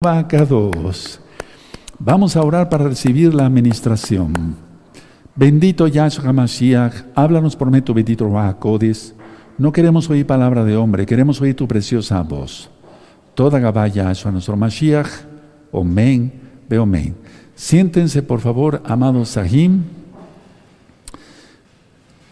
2. Vamos a orar para recibir la administración. Bendito Yahshua Mashiach, háblanos por medio bendito Codis. No queremos oír palabra de hombre, queremos oír tu preciosa voz. Toda Gabá Yahshua, nuestro Mashiach. Omen, ve omen. Siéntense, por favor, amados Sahim.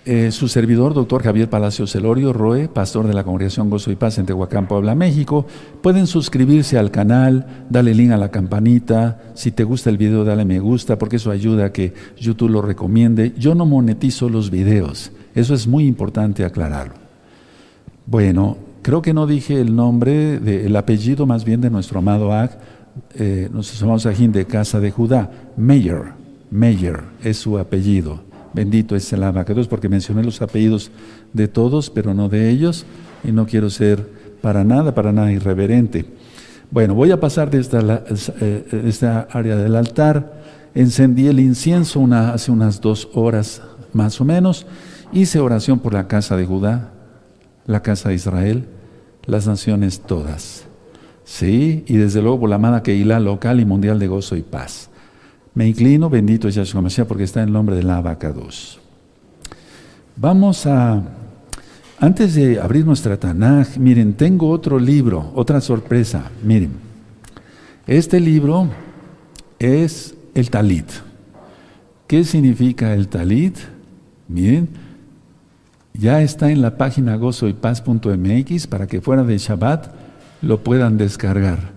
Eh, su servidor, doctor Javier Palacios Celorio Roe, pastor de la Congregación Gozo y Paz en Tehuacán, Puebla, México. Pueden suscribirse al canal, dale link a la campanita. Si te gusta el video, dale me gusta, porque eso ayuda a que YouTube lo recomiende. Yo no monetizo los videos. Eso es muy importante aclararlo. Bueno, creo que no dije el nombre, el apellido más bien de nuestro amado Ag, eh, nuestros amados Ajín de Casa de Judá. Mayer, Mayer es su apellido. Bendito es el abacados, porque mencioné los apellidos de todos, pero no de ellos, y no quiero ser para nada, para nada irreverente. Bueno, voy a pasar de eh, esta, área del altar. Encendí el incienso hace unas dos horas más o menos. Hice oración por la casa de Judá, la casa de Israel, las naciones todas. Sí, y desde luego por la amada Keilah local y mundial de gozo y paz. Me inclino, bendito es Yahshua Mashiach, porque está en el nombre de la vaca 2. Vamos a, antes de abrir nuestra Tanaj, miren, tengo otro libro, otra sorpresa. Miren, este libro es el Talit. ¿Qué significa el Talit? Miren, ya está en la página gozoypaz.mx para que fuera de Shabbat lo puedan descargar.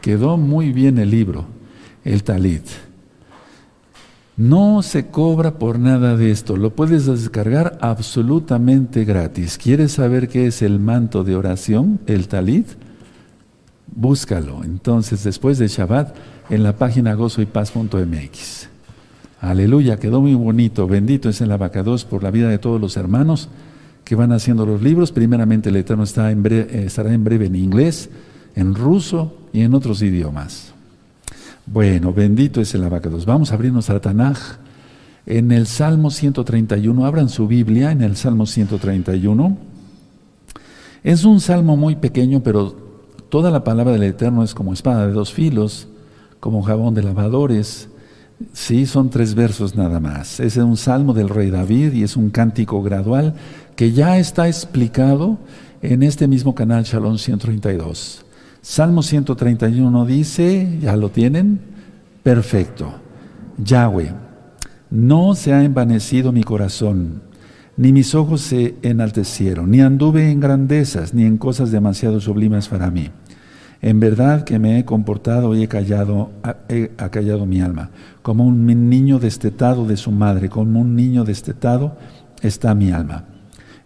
Quedó muy bien el libro el talit. No se cobra por nada de esto, lo puedes descargar absolutamente gratis. ¿Quieres saber qué es el manto de oración, el talit? Búscalo. Entonces, después de Shabbat, en la página gozoypaz.mx. Aleluya, quedó muy bonito. Bendito es el abacados por la vida de todos los hermanos que van haciendo los libros. Primeramente, el Eterno breve, estará en breve en inglés, en ruso y en otros idiomas. Bueno, bendito es el abacados. Vamos a abrirnos a Tanaj. En el Salmo 131, abran su Biblia en el Salmo 131. Es un salmo muy pequeño, pero toda la palabra del Eterno es como espada de dos filos, como jabón de lavadores. Sí, son tres versos nada más. Es un salmo del rey David y es un cántico gradual que ya está explicado en este mismo canal Shalom 132. Salmo 131 dice, ¿ya lo tienen? Perfecto. Yahweh, no se ha envanecido mi corazón, ni mis ojos se enaltecieron, ni anduve en grandezas, ni en cosas demasiado sublimes para mí. En verdad que me he comportado y he callado, he callado mi alma. Como un niño destetado de su madre, como un niño destetado está mi alma.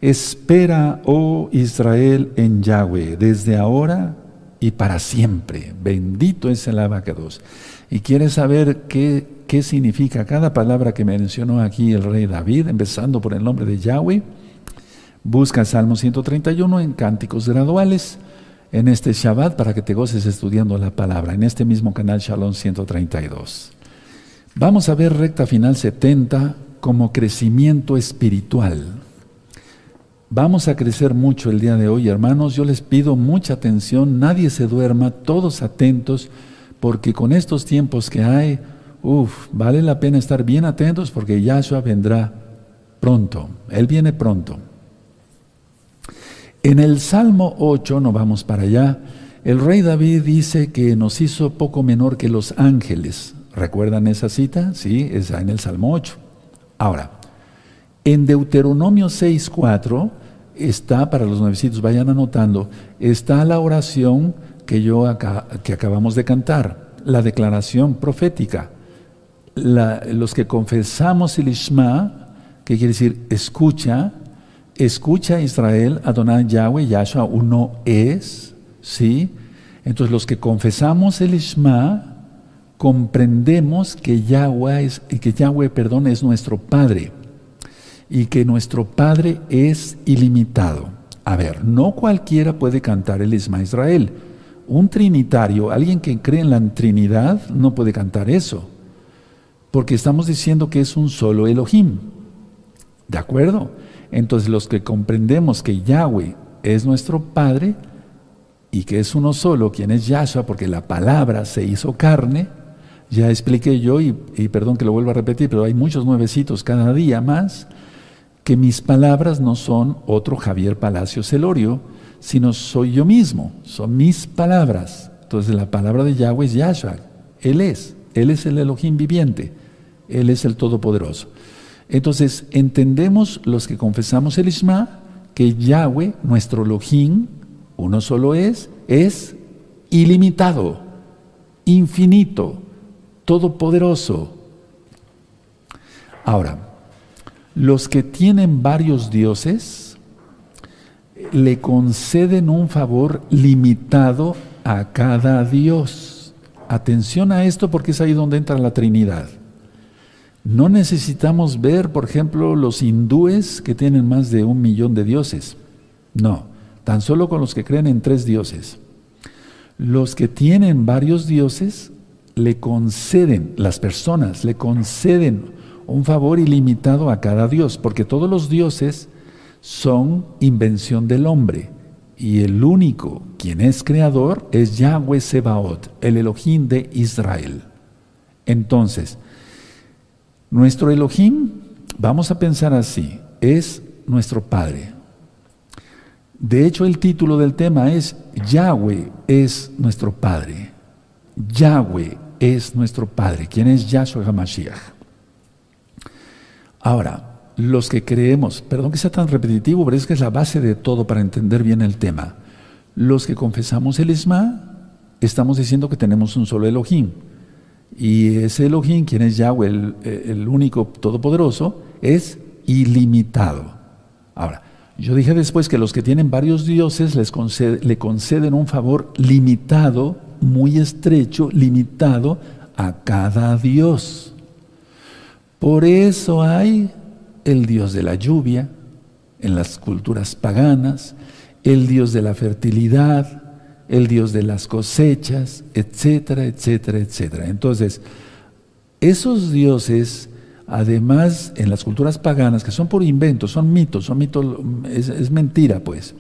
Espera, oh Israel, en Yahweh, desde ahora y para siempre. Bendito es el abacados. Y quieres saber qué, qué significa cada palabra que mencionó aquí el rey David, empezando por el nombre de Yahweh. Busca Salmo 131 en cánticos graduales en este Shabbat para que te goces estudiando la palabra, en este mismo canal Shalom 132. Vamos a ver recta final 70 como crecimiento espiritual. Vamos a crecer mucho el día de hoy, hermanos. Yo les pido mucha atención, nadie se duerma, todos atentos, porque con estos tiempos que hay, uff, vale la pena estar bien atentos porque Yahshua vendrá pronto. Él viene pronto. En el Salmo 8, no vamos para allá, el rey David dice que nos hizo poco menor que los ángeles. ¿Recuerdan esa cita? Sí, está en el Salmo 8. Ahora, en Deuteronomio 6.4 está, para los nuevecitos, vayan anotando, está la oración que, yo que acabamos de cantar, la declaración profética. los que confesamos el Ishma, que quiere decir escucha, escucha Israel, Adonai Yahweh, Yahshua uno es, ¿sí? Entonces los que confesamos el Ishma, comprendemos que Yahweh, es, que Yahweh perdón, es nuestro Padre y que nuestro Padre es ilimitado. A ver, no cualquiera puede cantar el Isma Israel. Un trinitario, alguien que cree en la Trinidad, no puede cantar eso. Porque estamos diciendo que es un solo Elohim. ¿De acuerdo? Entonces los que comprendemos que Yahweh es nuestro Padre y que es uno solo, quien es Yahshua, porque la palabra se hizo carne, ya expliqué yo, y, perdón que lo vuelva a repetir, pero hay muchos nuevecitos cada día más, que mis palabras no son otro Javier Palacio Celorio, sino soy yo mismo, son mis palabras. Entonces la palabra de Yahweh es Yahshua, Él es, Él es el Elohim viviente, Él es el Todopoderoso. Entonces entendemos los que confesamos el Isma, que Yahweh, nuestro Elohim, uno solo es, es ilimitado, infinito, todopoderoso. Ahora, los que tienen varios dioses le conceden un favor limitado a cada dios. Atención a esto porque es ahí donde entra la Trinidad. No necesitamos ver, por ejemplo, los hindúes que tienen más de un millón de dioses. No, tan solo con los que creen en tres dioses. Los que tienen varios dioses le conceden, las personas le conceden un favor ilimitado a cada dios, porque todos los dioses son invención del hombre. Y el único quien es creador es Yahweh Sebaot, el Elohim de Israel. Entonces, nuestro Elohim, vamos a pensar así, es nuestro Padre. De hecho, el título del tema es Yahweh es nuestro Padre. Yahweh es nuestro Padre. ¿Quién es Yahshua HaMashiach? Ahora, los que creemos, perdón que sea tan repetitivo, pero es que es la base de todo para entender bien el tema. Los que confesamos el Isma, estamos diciendo que tenemos un solo Elohim. Y ese Elohim, quien es Yahweh, el, único todopoderoso, es ilimitado. Ahora, yo dije después que los que tienen varios dioses les le conceden un favor limitado, muy estrecho, limitado a cada dios. Por eso hay el dios de la lluvia en las culturas paganas, el dios de la fertilidad, el dios de las cosechas, etcétera, etcétera, etcétera. Entonces, esos dioses además en las culturas paganas, que son por inventos, son mitos, son mitos, es, mentira pues.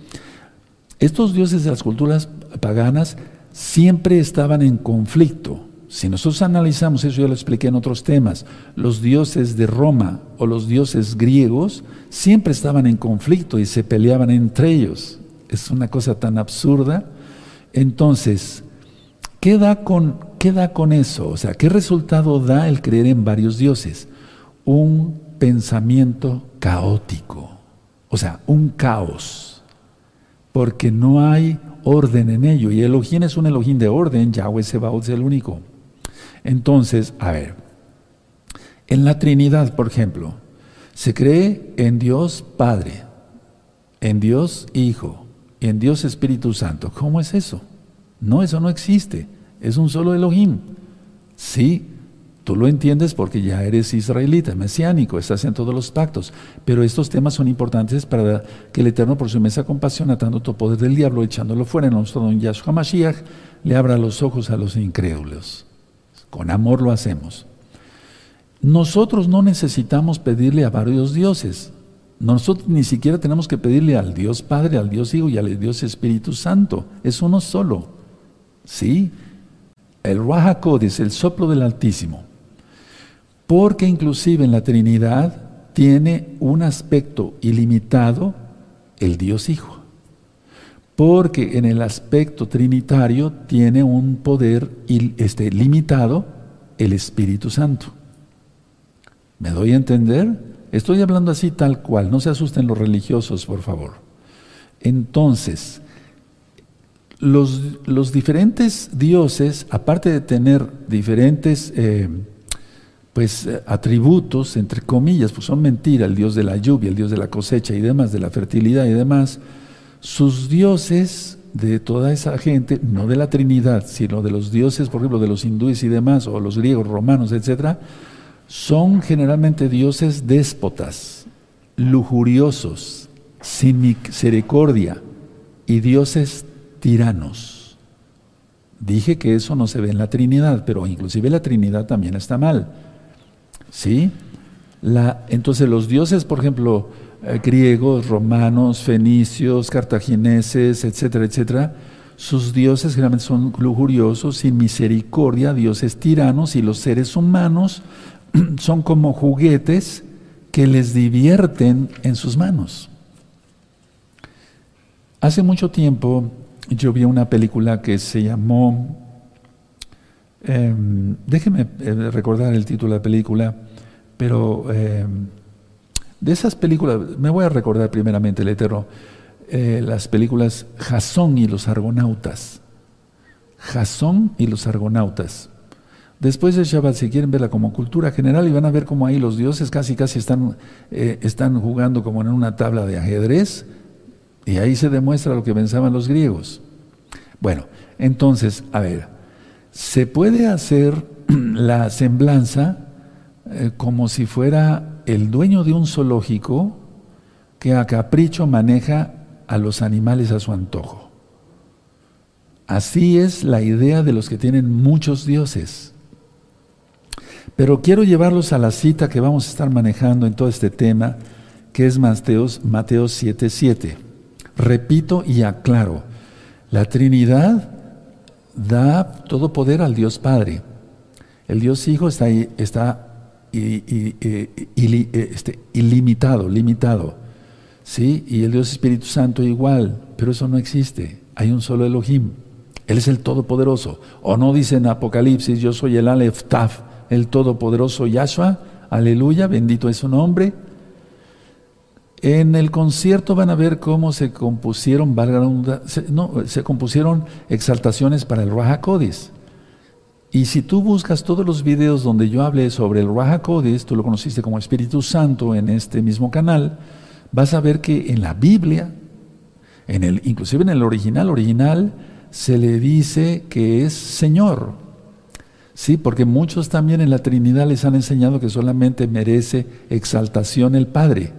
Estos dioses de las culturas paganas siempre estaban en conflicto. Si nosotros analizamos, eso ya lo expliqué en otros temas, los dioses de Roma o los dioses griegos siempre estaban en conflicto y se peleaban entre ellos. Es una cosa tan absurda. Entonces, ¿qué da con, qué da con eso? O sea, ¿qué resultado da el creer en varios dioses? un pensamiento caótico, o sea, un caos, porque no hay orden en ello. Y Elohim es un Elohim de orden, Yahweh Sebaot es el único. Entonces, a ver, en la Trinidad, por ejemplo, se cree en Dios Padre, en Dios Hijo, en Dios Espíritu Santo. ¿Cómo es eso? No, eso no existe. Es un solo Elohim. Sí, Tú lo entiendes porque ya eres israelita, mesiánico, estás en todos los pactos. Pero estos temas son importantes para que el Eterno, por su inmensa compasión, atando todo poder del diablo, echándolo fuera en nuestro don Yahshua Mashiach, le abra los ojos a los incrédulos. Con amor lo hacemos. Nosotros no necesitamos pedirle a varios dioses. Nosotros ni siquiera tenemos que pedirle al Dios Padre, al Dios Hijo y al Dios Espíritu Santo. Es uno solo. ¿Sí? El es el soplo del Altísimo porque inclusive en la Trinidad tiene un aspecto ilimitado el Dios Hijo, porque en el aspecto trinitario tiene un poder este, limitado el Espíritu Santo. ¿Me doy a entender? Estoy hablando así tal cual, no se asusten los religiosos, por favor. Entonces, los, los diferentes dioses, aparte de tener diferentes... Eh, pues eh, atributos, entre comillas, pues son mentiras, el dios de la lluvia, el dios de la cosecha y demás, de la fertilidad y demás, sus dioses de toda esa gente, no de la Trinidad, sino de los dioses, por ejemplo, de los hindúes y demás, o los griegos, romanos, etcétera, son generalmente dioses déspotas, lujuriosos, sin misericordia y dioses tiranos. Dije que eso no se ve en la Trinidad, pero inclusive la Trinidad también está mal. ¿Sí? La, entonces los dioses, por ejemplo, griegos, romanos, fenicios, cartagineses, etcétera, etcétera, sus dioses generalmente son lujuriosos, sin misericordia, dioses tiranos y los seres humanos son como juguetes que les divierten en sus manos. Hace mucho tiempo yo vi una película que se llamó, em, déjeme eh, recordar el título de la película, pero em, de esas películas, me voy a recordar primeramente el Eterno, eh, las películas Jasón y los Argonautas. Jasón y los Argonautas. Después de Shabbat, si quieren verla como cultura general, y van a ver cómo ahí los dioses casi casi están, eh, están jugando como en una tabla de ajedrez, y ahí se demuestra lo que pensaban los griegos. Bueno, entonces, a ver, se puede hacer la semblanza eh, como si fuera el dueño de un zoológico que a capricho maneja a los animales a su antojo. Así es la idea de los que tienen muchos dioses. Pero quiero llevarlos a la cita que vamos a estar manejando en todo este tema, que es Mateo 7:7. Repito y aclaro, la Trinidad da todo poder al Dios Padre. El Dios Hijo está, está este, ilimitado, limitado. ¿sí? Y el Dios Espíritu Santo igual, pero eso no existe. Hay un solo Elohim. Él es el Todopoderoso. O no dice en Apocalipsis, yo soy el Aleph Taf, el Todopoderoso Yahshua. Aleluya, bendito es su nombre. En el concierto van a ver cómo se compusieron, no, se compusieron exaltaciones para el Raja Codis. Y si tú buscas todos los videos donde yo hablé sobre el Raja Codis, tú lo conociste como Espíritu Santo en este mismo canal, vas a ver que en la Biblia, en el, inclusive en el original, original, se le dice que es Señor. Sí, porque muchos también en la Trinidad les han enseñado que solamente merece exaltación el Padre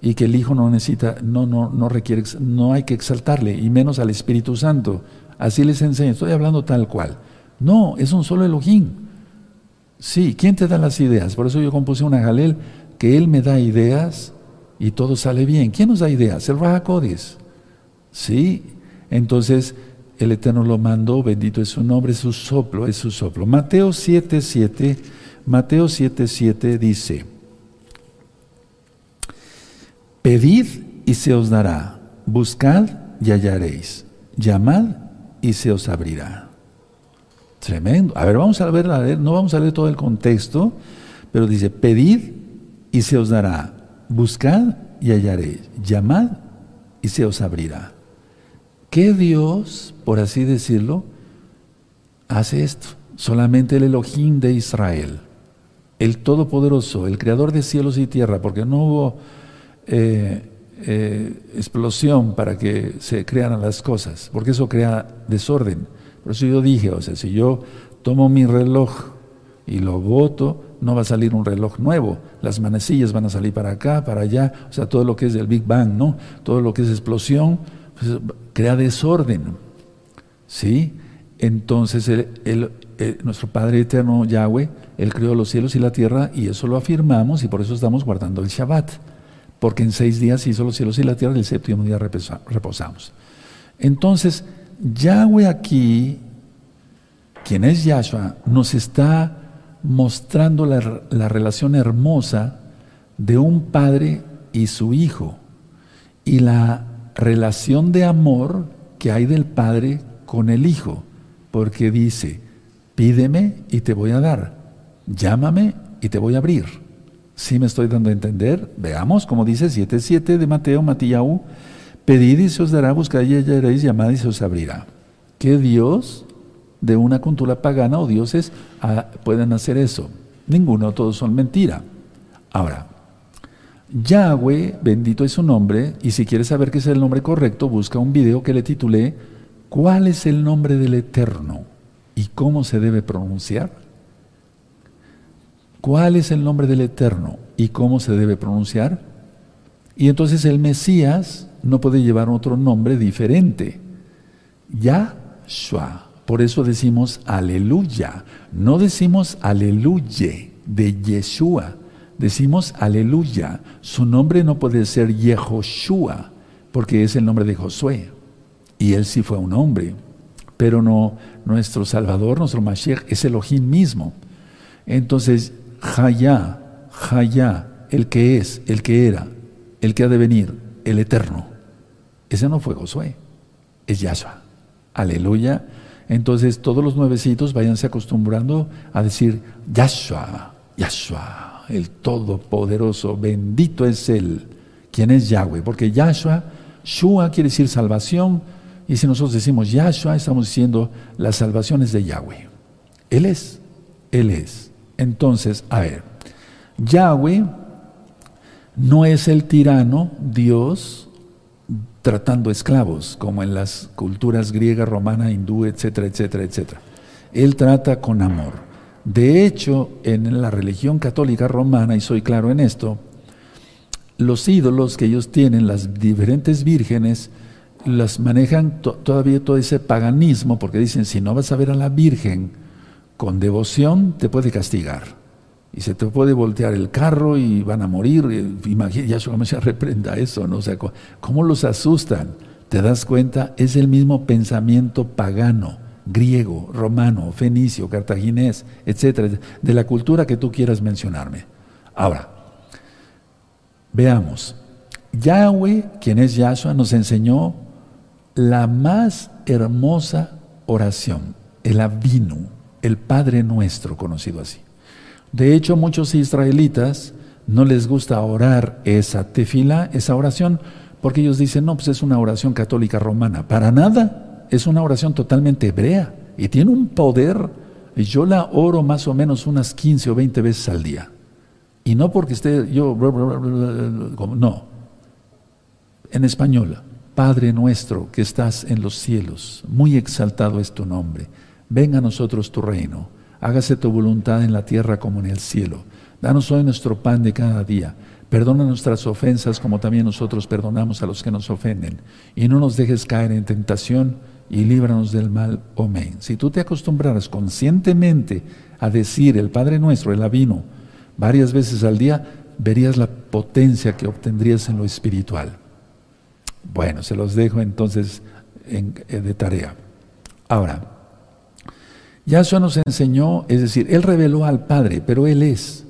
y que el Hijo no necesita, no, no, no requiere, no hay que exaltarle, y menos al Espíritu Santo. Así les enseño, estoy hablando tal cual. No, es un solo Elohim. Sí, ¿quién te da las ideas? Por eso yo compuse una Jalel, que Él me da ideas y todo sale bien. ¿Quién nos da ideas? El Rahakodis. Sí, entonces el Eterno lo mandó, bendito es su nombre, su soplo, es su soplo. Mateo 7.7, Mateo 7.7 dice, Pedid y se os dará, buscad y hallaréis, llamad y se os abrirá. Tremendo. A ver, vamos a ver, no vamos a leer todo el contexto, pero dice, pedid y se os dará, buscad y hallaréis, llamad y se os abrirá. ¿Qué Dios, por así decirlo, hace esto? Solamente el Elohim de Israel, el Todopoderoso, el Creador de cielos y tierra, porque no hubo eh, eh, explosión para que se crearan las cosas, porque eso crea desorden. Por eso yo dije, o sea, si yo tomo mi reloj y lo boto, no va a salir un reloj nuevo. Las manecillas van a salir para acá, para allá, o sea, todo lo que es el Big Bang, ¿no? Todo lo que es explosión, pues, crea desorden. ¿Sí? Entonces, nuestro Padre Eterno, Yahweh, Él creó los cielos y la tierra y eso lo afirmamos y por eso estamos guardando el Shabbat porque en seis días hizo los cielos y la tierra y el séptimo día reposamos. Entonces, Yahweh aquí, quien es Yahshua, nos está mostrando la, la relación hermosa de un padre y su hijo y la relación de amor que hay del padre con el hijo, porque dice, pídeme y te voy a dar, llámame y te voy a abrir. Si me estoy dando a entender? Veamos, como dice 7.7 de Mateo, Matías, pedid y se os dará, buscad y hallaréis, llamad y se os abrirá. ¿Qué Dios de una cultura pagana o dioses ah, pueden hacer eso? Ninguno, todos son mentira. Ahora, Yahweh, bendito es su nombre, y si quieres saber qué es el nombre correcto, busca un video que le titulé ¿Cuál es el nombre del Eterno y cómo se debe pronunciar? ¿Cuál es el nombre del Eterno y cómo se debe pronunciar? Y entonces el Mesías no puede llevar otro nombre diferente. Yahshua. Por eso decimos aleluya. No decimos aleluye de Yeshua. Decimos aleluya. Su nombre no puede ser Yehoshua porque es el nombre de Josué. Y él sí fue un hombre. pero no, nuestro Salvador, nuestro Mashiach, es Elohim mismo. Entonces, Hayá, Hayá, el que es, el que era, el que ha de venir, el eterno. Ese no fue Josué, es Yahshua. Aleluya. Entonces, todos los nuevecitos váyanse acostumbrando a decir Yahshua, Yahshua, el Todopoderoso, bendito es Él. ¿Quién es Yahweh? Porque Yahshua, Shua quiere decir salvación, y si nosotros decimos Yahshua, estamos diciendo las salvaciones de Yahweh. Él es, Él es. Entonces, a ver, Yahweh no es el tirano, Dios, tratando esclavos, como en las culturas griega, romana, hindú, etcétera, etcétera, etcétera. Él trata con amor. De hecho, en la religión católica romana, y soy claro en esto, los ídolos que ellos tienen, las diferentes vírgenes, las manejan todavía todo ese paganismo, porque dicen, si no vas a ver a la Virgen con devoción, te puede castigar. Y se te puede voltear el carro y van a morir. Imagina, ya se reprenda eso, ¿no? ¿cómo los asustan? ¿Te das cuenta? Es el mismo pensamiento pagano, griego, romano, fenicio, cartaginés, etcétera, de la cultura que tú quieras mencionarme. Ahora, veamos. Yahweh, quien es Yahshua, nos enseñó la más hermosa oración, el Avinu, el Padre nuestro, conocido así. De hecho, muchos israelitas no les gusta orar esa tefila, esa oración, porque ellos dicen, no, pues es una oración católica romana. Para nada, es una oración totalmente hebrea y tiene un poder. Yo la oro más o menos unas 15 o 20 veces al día. Y no porque esté yo, no. En español, Padre nuestro que estás en los cielos, muy exaltado es tu nombre. Venga a nosotros tu reino hágase tu voluntad en la tierra como en el cielo. Danos hoy nuestro pan de cada día. Perdona nuestras ofensas como también nosotros perdonamos a los que nos ofenden. Y no nos dejes caer en tentación y líbranos del mal. Amén. Si tú te acostumbraras conscientemente a decir el Padre Nuestro, el Avino, varias veces al día, verías la potencia que obtendrías en lo espiritual. Bueno, se los dejo entonces en, eh, de tarea. Ahora, Yahshua nos enseñó, es decir, Él reveló al Padre, pero Él es.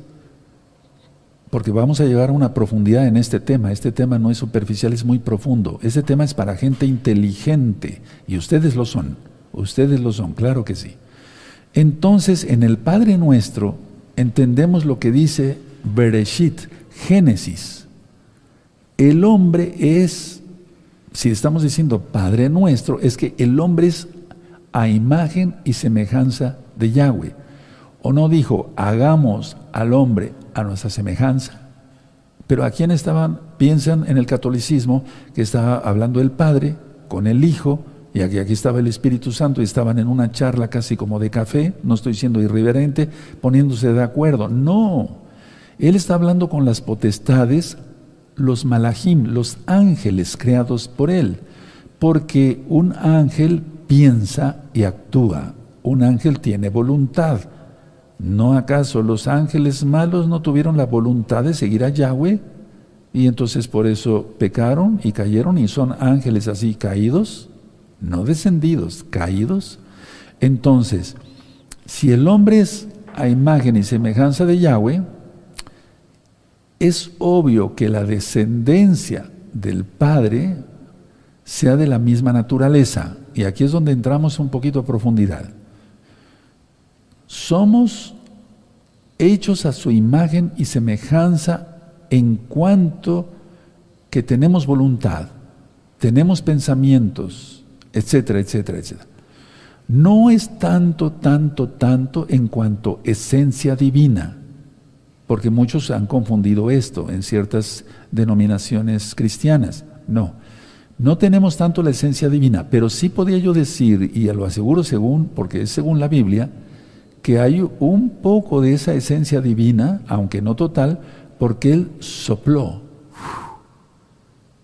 Porque vamos a llegar a una profundidad en este tema. Este tema no es superficial, es muy profundo. Este tema es para gente inteligente. Y ustedes lo son. Ustedes lo son, claro que sí. Entonces, en el Padre nuestro, entendemos lo que dice Bereshit, Génesis. El hombre es, si estamos diciendo Padre nuestro, es que el hombre es a imagen y semejanza de Yahweh. ¿O no dijo, hagamos al hombre a nuestra semejanza? Pero a quién estaban, piensan en el catolicismo, que estaba hablando el Padre con el Hijo, y aquí, aquí estaba el Espíritu Santo, y estaban en una charla casi como de café, no estoy siendo irreverente, poniéndose de acuerdo. No, Él está hablando con las potestades, los malachim, los ángeles creados por Él, porque un ángel piensa y actúa. Un ángel tiene voluntad. ¿No acaso los ángeles malos no tuvieron la voluntad de seguir a Yahweh? Y entonces por eso pecaron y cayeron y son ángeles así caídos, no descendidos, caídos. Entonces, si el hombre es a imagen y semejanza de Yahweh, es obvio que la descendencia del Padre sea de la misma naturaleza. Y aquí es donde entramos un poquito a profundidad. Somos hechos a su imagen y semejanza en cuanto que tenemos voluntad, tenemos pensamientos, etcétera, etcétera, etcétera. No es tanto, tanto, tanto en cuanto esencia divina, porque muchos han confundido esto en ciertas denominaciones cristianas. No, no tenemos tanto la esencia divina, pero sí podía yo decir, y lo aseguro según, porque es según la Biblia, que hay un poco de esa esencia divina, aunque no total, porque Él sopló.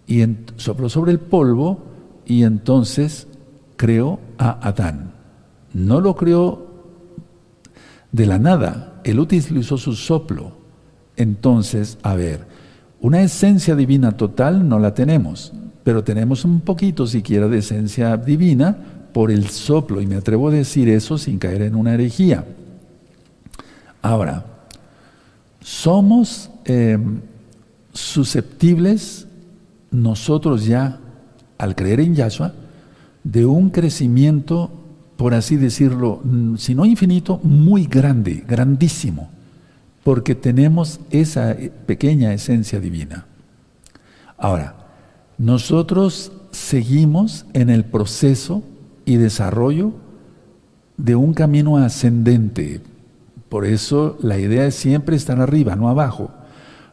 Y sopló sobre el polvo y entonces creó a Adán. No lo creó de la nada, Él utilizó su soplo. Entonces, a ver, una esencia divina total no la tenemos pero tenemos un poquito siquiera de esencia divina por el soplo, y me atrevo a decir eso sin caer en una herejía. Ahora, somos em, susceptibles nosotros ya, al creer en Yahshua, de un crecimiento, por así decirlo, mm, si no infinito, muy grande, grandísimo, porque tenemos esa eh, pequeña esencia divina. Ahora, nosotros seguimos en el proceso y desarrollo de un camino ascendente. Por eso la idea es siempre estar arriba, no abajo.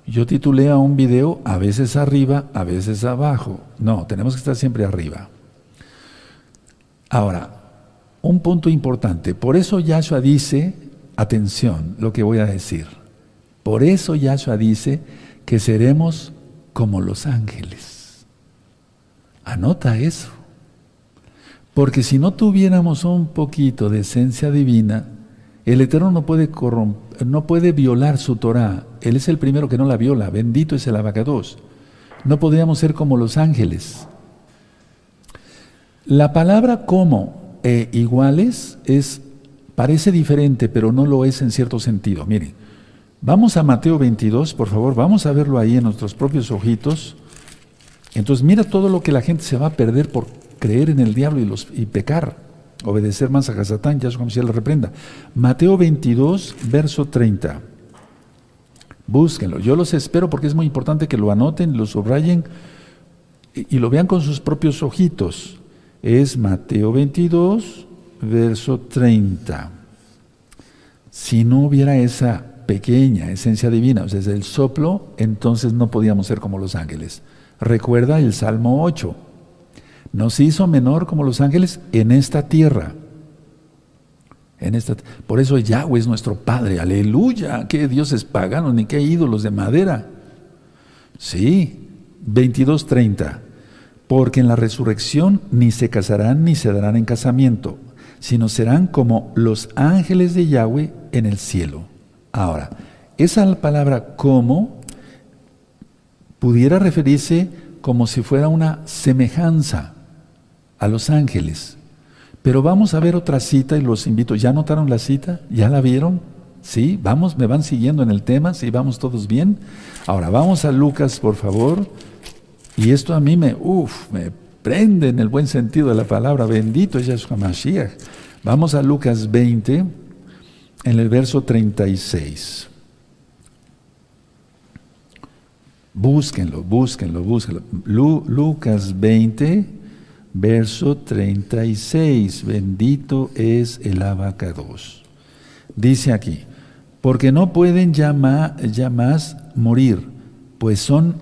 Yo titulé a un video a veces arriba, a veces abajo. No, tenemos que estar siempre arriba. Ahora, un punto importante. Por eso Yahshua dice, atención, lo que voy a decir. Por eso Yahshua dice que seremos como los ángeles. Anota eso. Porque si no tuviéramos un poquito de esencia divina, el Eterno no puede, no puede violar su Torah. Él es el primero que no la viola. Bendito es el abacados. No podríamos ser como los ángeles. La palabra como e iguales es, parece diferente, pero no lo es en cierto sentido. Miren, vamos a Mateo 22, por favor, vamos a verlo ahí en nuestros propios ojitos. Entonces, mira todo lo que la gente se va a perder por creer en el diablo y, los, y pecar obedecer más a Hasatán, ya es como si le reprenda. Mateo 22, verso 30. Búsquenlo. Yo los espero porque es muy importante que lo anoten, lo subrayen y, lo vean con sus propios ojitos. Es Mateo 22, verso 30. Si no hubiera esa pequeña esencia divina, o sea, desde el soplo, entonces no podíamos ser como los ángeles. Recuerda el Salmo 8 nos hizo menor como los ángeles en esta tierra. En esta, por eso Yahweh es nuestro Padre. Aleluya. ¿Qué dioses paganos ni qué ídolos de madera? Sí, 22.30. Porque en la resurrección ni se casarán ni se darán en casamiento, sino serán como los ángeles de Yahweh en el cielo. Ahora, esa palabra como pudiera referirse como si fuera una semejanza a los ángeles. Pero vamos a ver otra cita y los invito. ¿Ya notaron la cita? ¿Ya la vieron? ¿Sí? Vamos, me van siguiendo en el tema, ¿sí? Vamos todos bien. Ahora, vamos a Lucas, por favor. Y esto a mí me, uff, me prende en el buen sentido de la palabra. Bendito es Yahshua Mashiach. Vamos a Lucas 20, en el verso 36. Búsquenlo, búsquenlo, búsquenlo. Lucas 20, verso 36. Bendito es el abacados. Dice aquí, porque no pueden ya más morir, pues son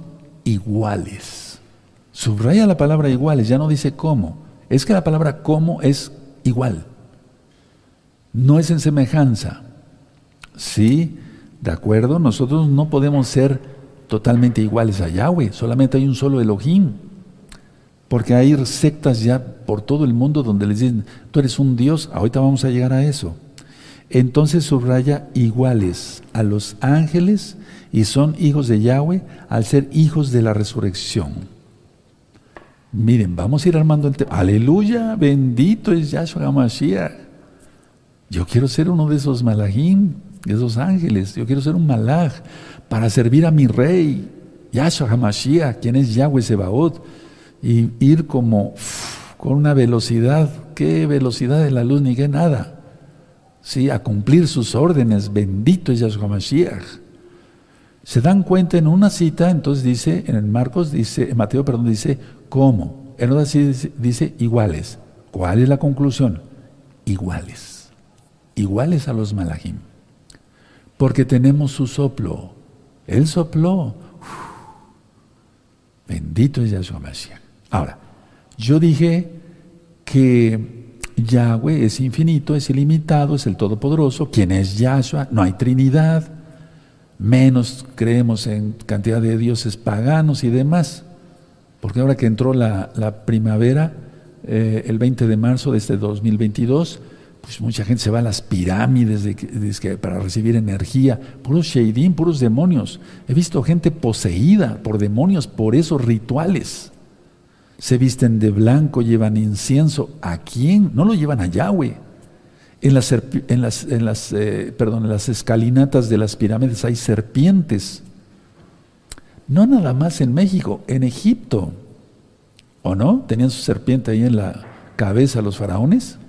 iguales. Subraya la palabra iguales, ya no dice cómo. Es que la palabra cómo es igual. No es en semejanza. Sí, de acuerdo, nosotros no podemos ser totalmente iguales a Yahweh, solamente hay un solo Elohim. Porque hay sectas ya por todo el mundo donde les dicen, tú eres un Dios, ahorita vamos a llegar a eso. Entonces subraya iguales a los ángeles y son hijos de Yahweh al ser hijos de la resurrección. Miren, vamos a ir armando el tema. Aleluya, bendito es Yahshua HaMashiach. Yo quiero ser uno de esos malajim, de esos ángeles. Yo quiero ser un malaj para servir a mi rey, Yahshua HaMashiach, quien es Yahweh Sebaot y ir como con una velocidad, qué velocidad de la luz ni qué nada. Sí, a cumplir sus órdenes, bendito es Yahshua Mashiach. Se dan cuenta en una cita, entonces dice, en el Marcos dice, en Mateo, perdón, dice, ¿cómo? En otra dice, dice iguales. ¿Cuál es la conclusión? Iguales. Iguales a los malajim. Porque tenemos su soplo. Él sopló. Bendito es Yahshua Mashiach. Ahora, yo dije que Yahweh es infinito, es ilimitado, es el Todopoderoso. ¿Quién es Yahshua? No hay Trinidad. Menos creemos en cantidad de dioses paganos y demás. Porque ahora que entró la, primavera, eh, el 20 de marzo de este 2022, pues mucha gente se va a las pirámides para recibir energía, puros sheidim, puros demonios. He visto gente poseída por demonios por esos rituales. se visten de blanco, llevan incienso. ¿A quién? No lo llevan a Yahweh. En las, en las, en las, eh, perdón, en las escalinatas de las pirámides hay serpientes. No nada más en México, en Egipto. ¿O no? Tenían su serpiente ahí en la cabeza los faraones.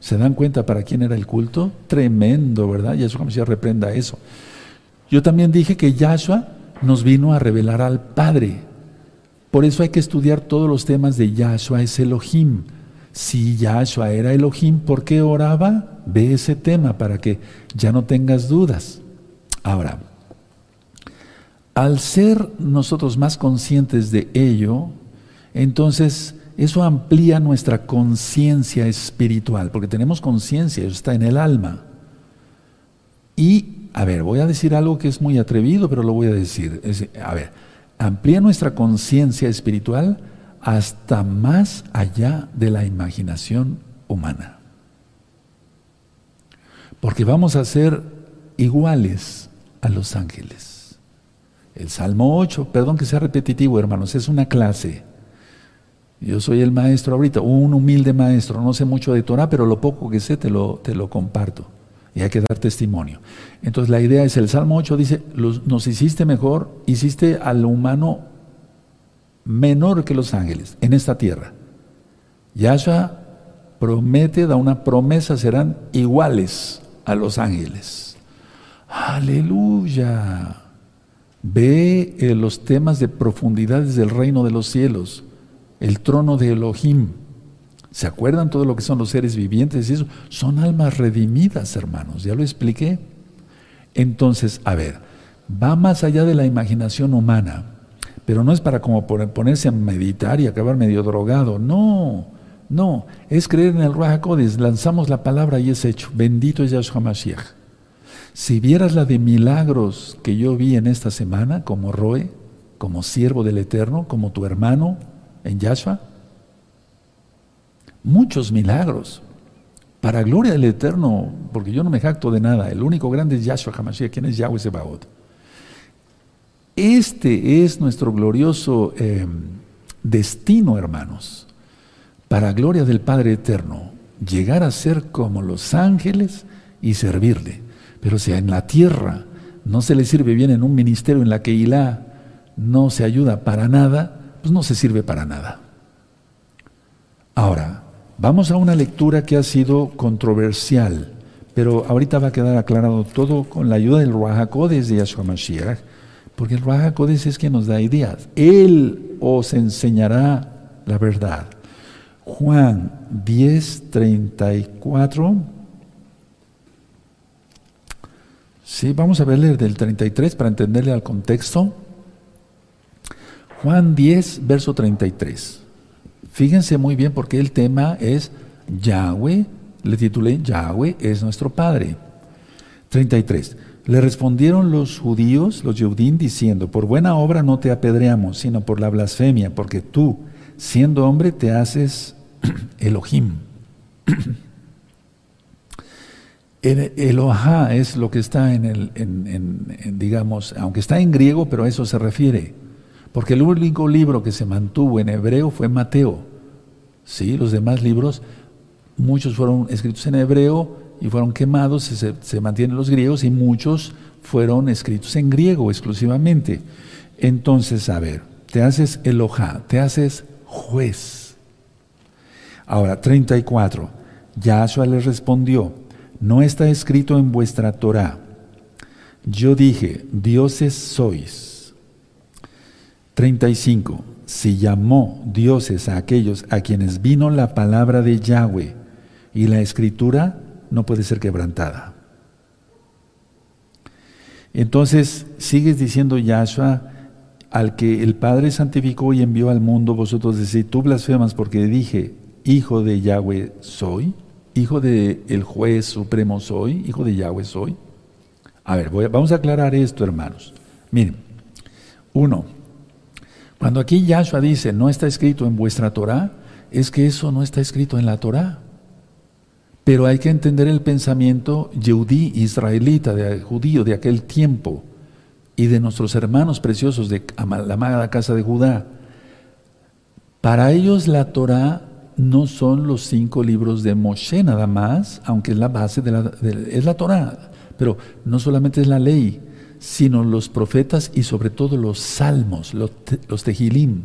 ¿Se dan cuenta para quién era el culto? Tremendo, ¿verdad? Yahshua Mashiach reprenda eso. Yo también dije que Yahshua nos vino a revelar al Padre. Por eso hay que estudiar todos los temas de Yahshua es Elohim. Si Yahshua era Elohim, ¿por qué oraba? Ve ese tema para que ya no tengas dudas. Ahora, al ser nosotros más conscientes de ello, entonces eso amplía nuestra conciencia espiritual, porque tenemos conciencia, eso está en el alma. Y, a ver, voy a decir algo que es muy atrevido, pero lo voy a decir. a ver, amplía nuestra conciencia espiritual hasta más allá de la imaginación humana. Porque vamos a ser iguales a los ángeles. El Salmo 8, perdón que sea repetitivo, hermanos, es una clase. Yo soy el maestro ahorita, un humilde maestro, no sé mucho de Torah, pero lo poco que sé te lo, comparto. Y hay que dar testimonio. Entonces la idea es, el Salmo 8 dice, nos hiciste mejor, hiciste al humano menor que los ángeles en esta tierra. Yahshua promete, da una promesa, serán iguales a los ángeles. Aleluya. Ve eh, los temas de profundidades del reino de los cielos el trono de Elohim. ¿Se acuerdan todo lo que son los seres vivientes y eso? Son almas redimidas, hermanos, ya lo expliqué. Entonces, a ver, va más allá de la imaginación humana, pero no es para como ponerse a meditar y acabar medio drogado, no, no, es creer en el Ruach lanzamos la palabra y es hecho, bendito es Yahshua Mashiach. Si vieras la de milagros que yo vi en esta semana, como Roe, como siervo del Eterno, como tu hermano, en Yahshua. Muchos milagros. Para gloria del Eterno, porque yo no me jacto de nada. El único grande es Yahshua Hamashiach. ¿Quién es Yahweh Sebaot? Este es nuestro glorioso eh, destino, hermanos. Para gloria del Padre Eterno. Llegar a ser como los ángeles y servirle. Pero si en la tierra no se le sirve bien en un ministerio en la que Ilá no se ayuda para nada, pues no se sirve para nada. Ahora, vamos a una lectura que ha sido controversial, pero ahorita va a quedar aclarado todo con la ayuda del Ruajacodes de Yahshua Mashiach, porque el Ruajacodes es quien nos da ideas. Él os enseñará la verdad. Juan 10, 34. Sí, vamos a verle del 33 para entenderle al contexto. Juan 10, verso 33. Fíjense muy bien porque el tema es Yahweh, le titulé Yahweh es nuestro Padre. 33. Le respondieron los judíos, los Yeudín, diciendo, por buena obra no te apedreamos, sino por la blasfemia, porque tú, siendo hombre, te haces Elohim. El Elohá es lo que está en el, en, digamos, aunque está en griego, pero a eso se refiere. Porque el único libro que se mantuvo en hebreo fue Mateo. Sí, los demás libros, muchos fueron escritos en hebreo y fueron quemados, se, se mantienen los griegos y muchos fueron escritos en griego exclusivamente. Entonces, a ver, te haces Elohá, te haces juez. Ahora, 34. Yahshua le respondió, no está escrito en vuestra Torah. Yo dije, dioses sois 35. Si llamó dioses a aquellos a quienes vino la palabra de Yahweh y la escritura no puede ser quebrantada. Entonces, sigues diciendo Yahshua, al que el Padre santificó y envió al mundo, vosotros decís, tú blasfemas porque dije, hijo de Yahweh soy, hijo de el juez supremo soy, hijo de Yahweh soy. A ver, vamos a aclarar esto, hermanos. Miren, uno, cuando aquí Yahshua dice, no está escrito en vuestra Torah, es que eso no está escrito en la Torah. Pero hay que entender el pensamiento yudí, israelita, de, judío de aquel tiempo y de nuestros hermanos preciosos de la amada casa de Judá. Para ellos la Torah no son los cinco libros de Moshe nada más, aunque es la base de la, es la Torah, pero no solamente es la ley, sino los profetas y sobre todo los salmos, los, los tejilim.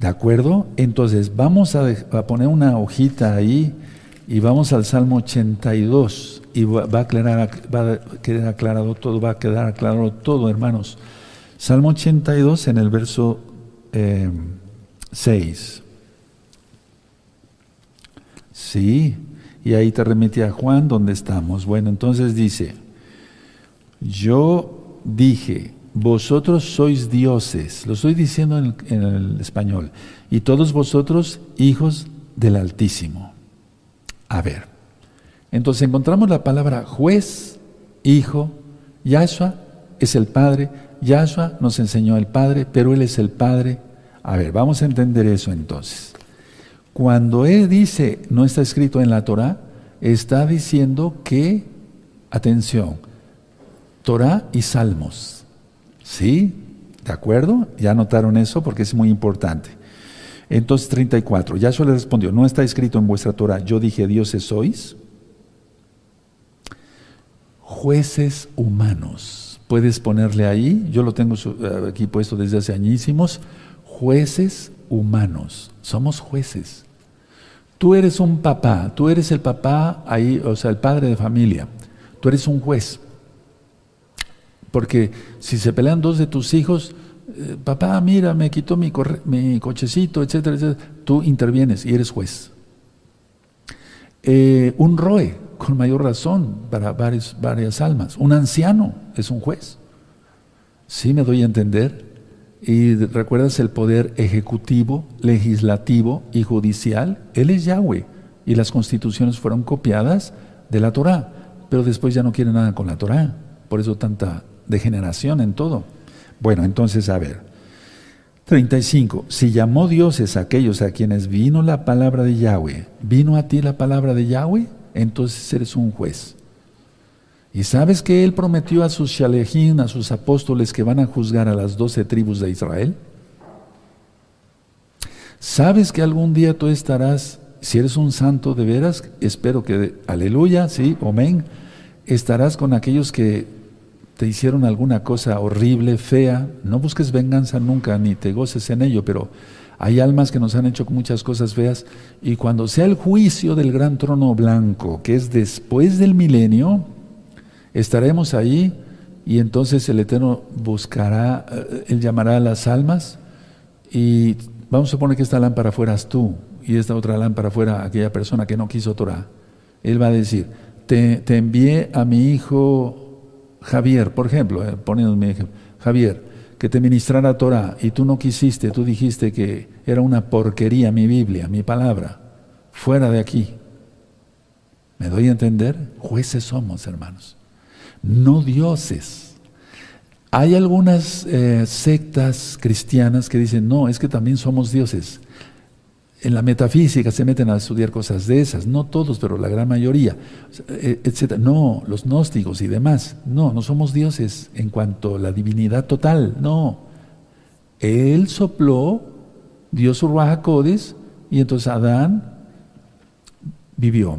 ¿De acuerdo? Entonces vamos a, a, poner una hojita ahí y vamos al Salmo 82 y va, a, aclarar, va a quedar aclarado todo, va a quedar aclarado todo, hermanos. Salmo 82 en el verso 6. Eh, sí, y ahí te remití a Juan donde estamos. Bueno, entonces dice, yo dije, vosotros sois dioses, lo estoy diciendo en el, español, y todos vosotros hijos del Altísimo. A ver, entonces encontramos la palabra juez, hijo, Yahshua es el Padre, Yahshua nos enseñó el Padre, pero Él es el Padre. A ver, vamos a entender eso entonces. Cuando Él dice, no está escrito en la Torah, está diciendo que, atención, Torah y Salmos. ¿Sí? ¿De acuerdo? Ya notaron eso porque es muy importante. Entonces 34, Yahshua le respondió, no está escrito en vuestra Torah, yo dije, dioses sois, jueces humanos. Puedes ponerle ahí, yo lo tengo eh, aquí puesto desde hace añísimos, jueces humanos. Somos jueces. Tú eres un papá, tú eres el papá ahí, o sea, el padre de familia. Tú eres un juez. Porque si se pelean dos de tus hijos, eh, papá, mira, me quitó mi, mi, cochecito, etcétera, etcétera, tú intervienes y eres juez. Eh, un roe, con mayor razón, para varias, varias almas. Un anciano es un juez. ¿Sí me doy a entender? Y recuerdas el poder ejecutivo, legislativo y judicial. Él es Yahweh. Y las constituciones fueron copiadas de la Torah. Pero después ya no quiere nada con la Torah. Por eso tanta degeneración en todo. Bueno, entonces, a ver. 35. Si llamó dioses a aquellos a quienes vino la palabra de Yahweh, ¿vino a ti la palabra de Yahweh? Entonces eres un juez. Y sabes que él prometió a sus shalejín, a sus apóstoles, que van a juzgar a las doce tribus de Israel. ¿Sabes que algún día tú estarás, si eres un santo de veras, espero que, aleluya, sí, amén, estarás con aquellos que te hicieron alguna cosa horrible, fea, no busques venganza nunca, ni te goces en ello, pero hay almas que nos han hecho muchas cosas feas y cuando sea el juicio del gran trono blanco, que es después del milenio, estaremos ahí y entonces el Eterno buscará, eh, Él llamará a las almas y vamos a suponer que esta lámpara fueras tú y esta otra lámpara fuera aquella persona que no quiso Torah. Él va a decir, te, te envié a mi hijo Javier, por ejemplo, eh, poniéndome ejemplo, Javier, que te ministrara Torah y tú no quisiste, tú dijiste que era una porquería mi Biblia, mi palabra, fuera de aquí. ¿Me doy a entender? Jueces somos, hermanos, no dioses. Hay algunas eh, sectas cristianas que dicen, no, es que también somos dioses en la metafísica se meten a estudiar cosas de esas, no todos, pero la gran mayoría, eh, etc. No, los gnósticos y demás, no, no somos dioses en cuanto a la divinidad total, no. Él sopló, dio su Ruach y entonces Adán vivió.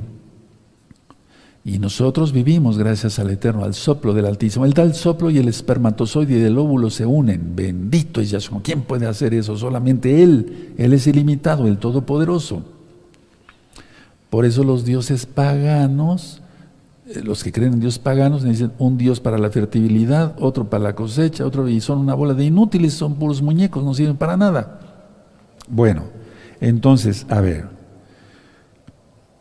Y nosotros vivimos gracias al Eterno, al soplo del Altísimo. El tal soplo y el espermatozoide del óvulo se unen. Bendito es Yahshua. ¿Quién puede hacer eso? Solamente Él. Él es ilimitado, el Todopoderoso. Por eso los dioses paganos, eh, los que creen en dios paganos, dicen un dios para la fertilidad, otro para la cosecha, otro, y son una bola de inútiles, son puros muñecos, no sirven para nada. Bueno, entonces, a ver,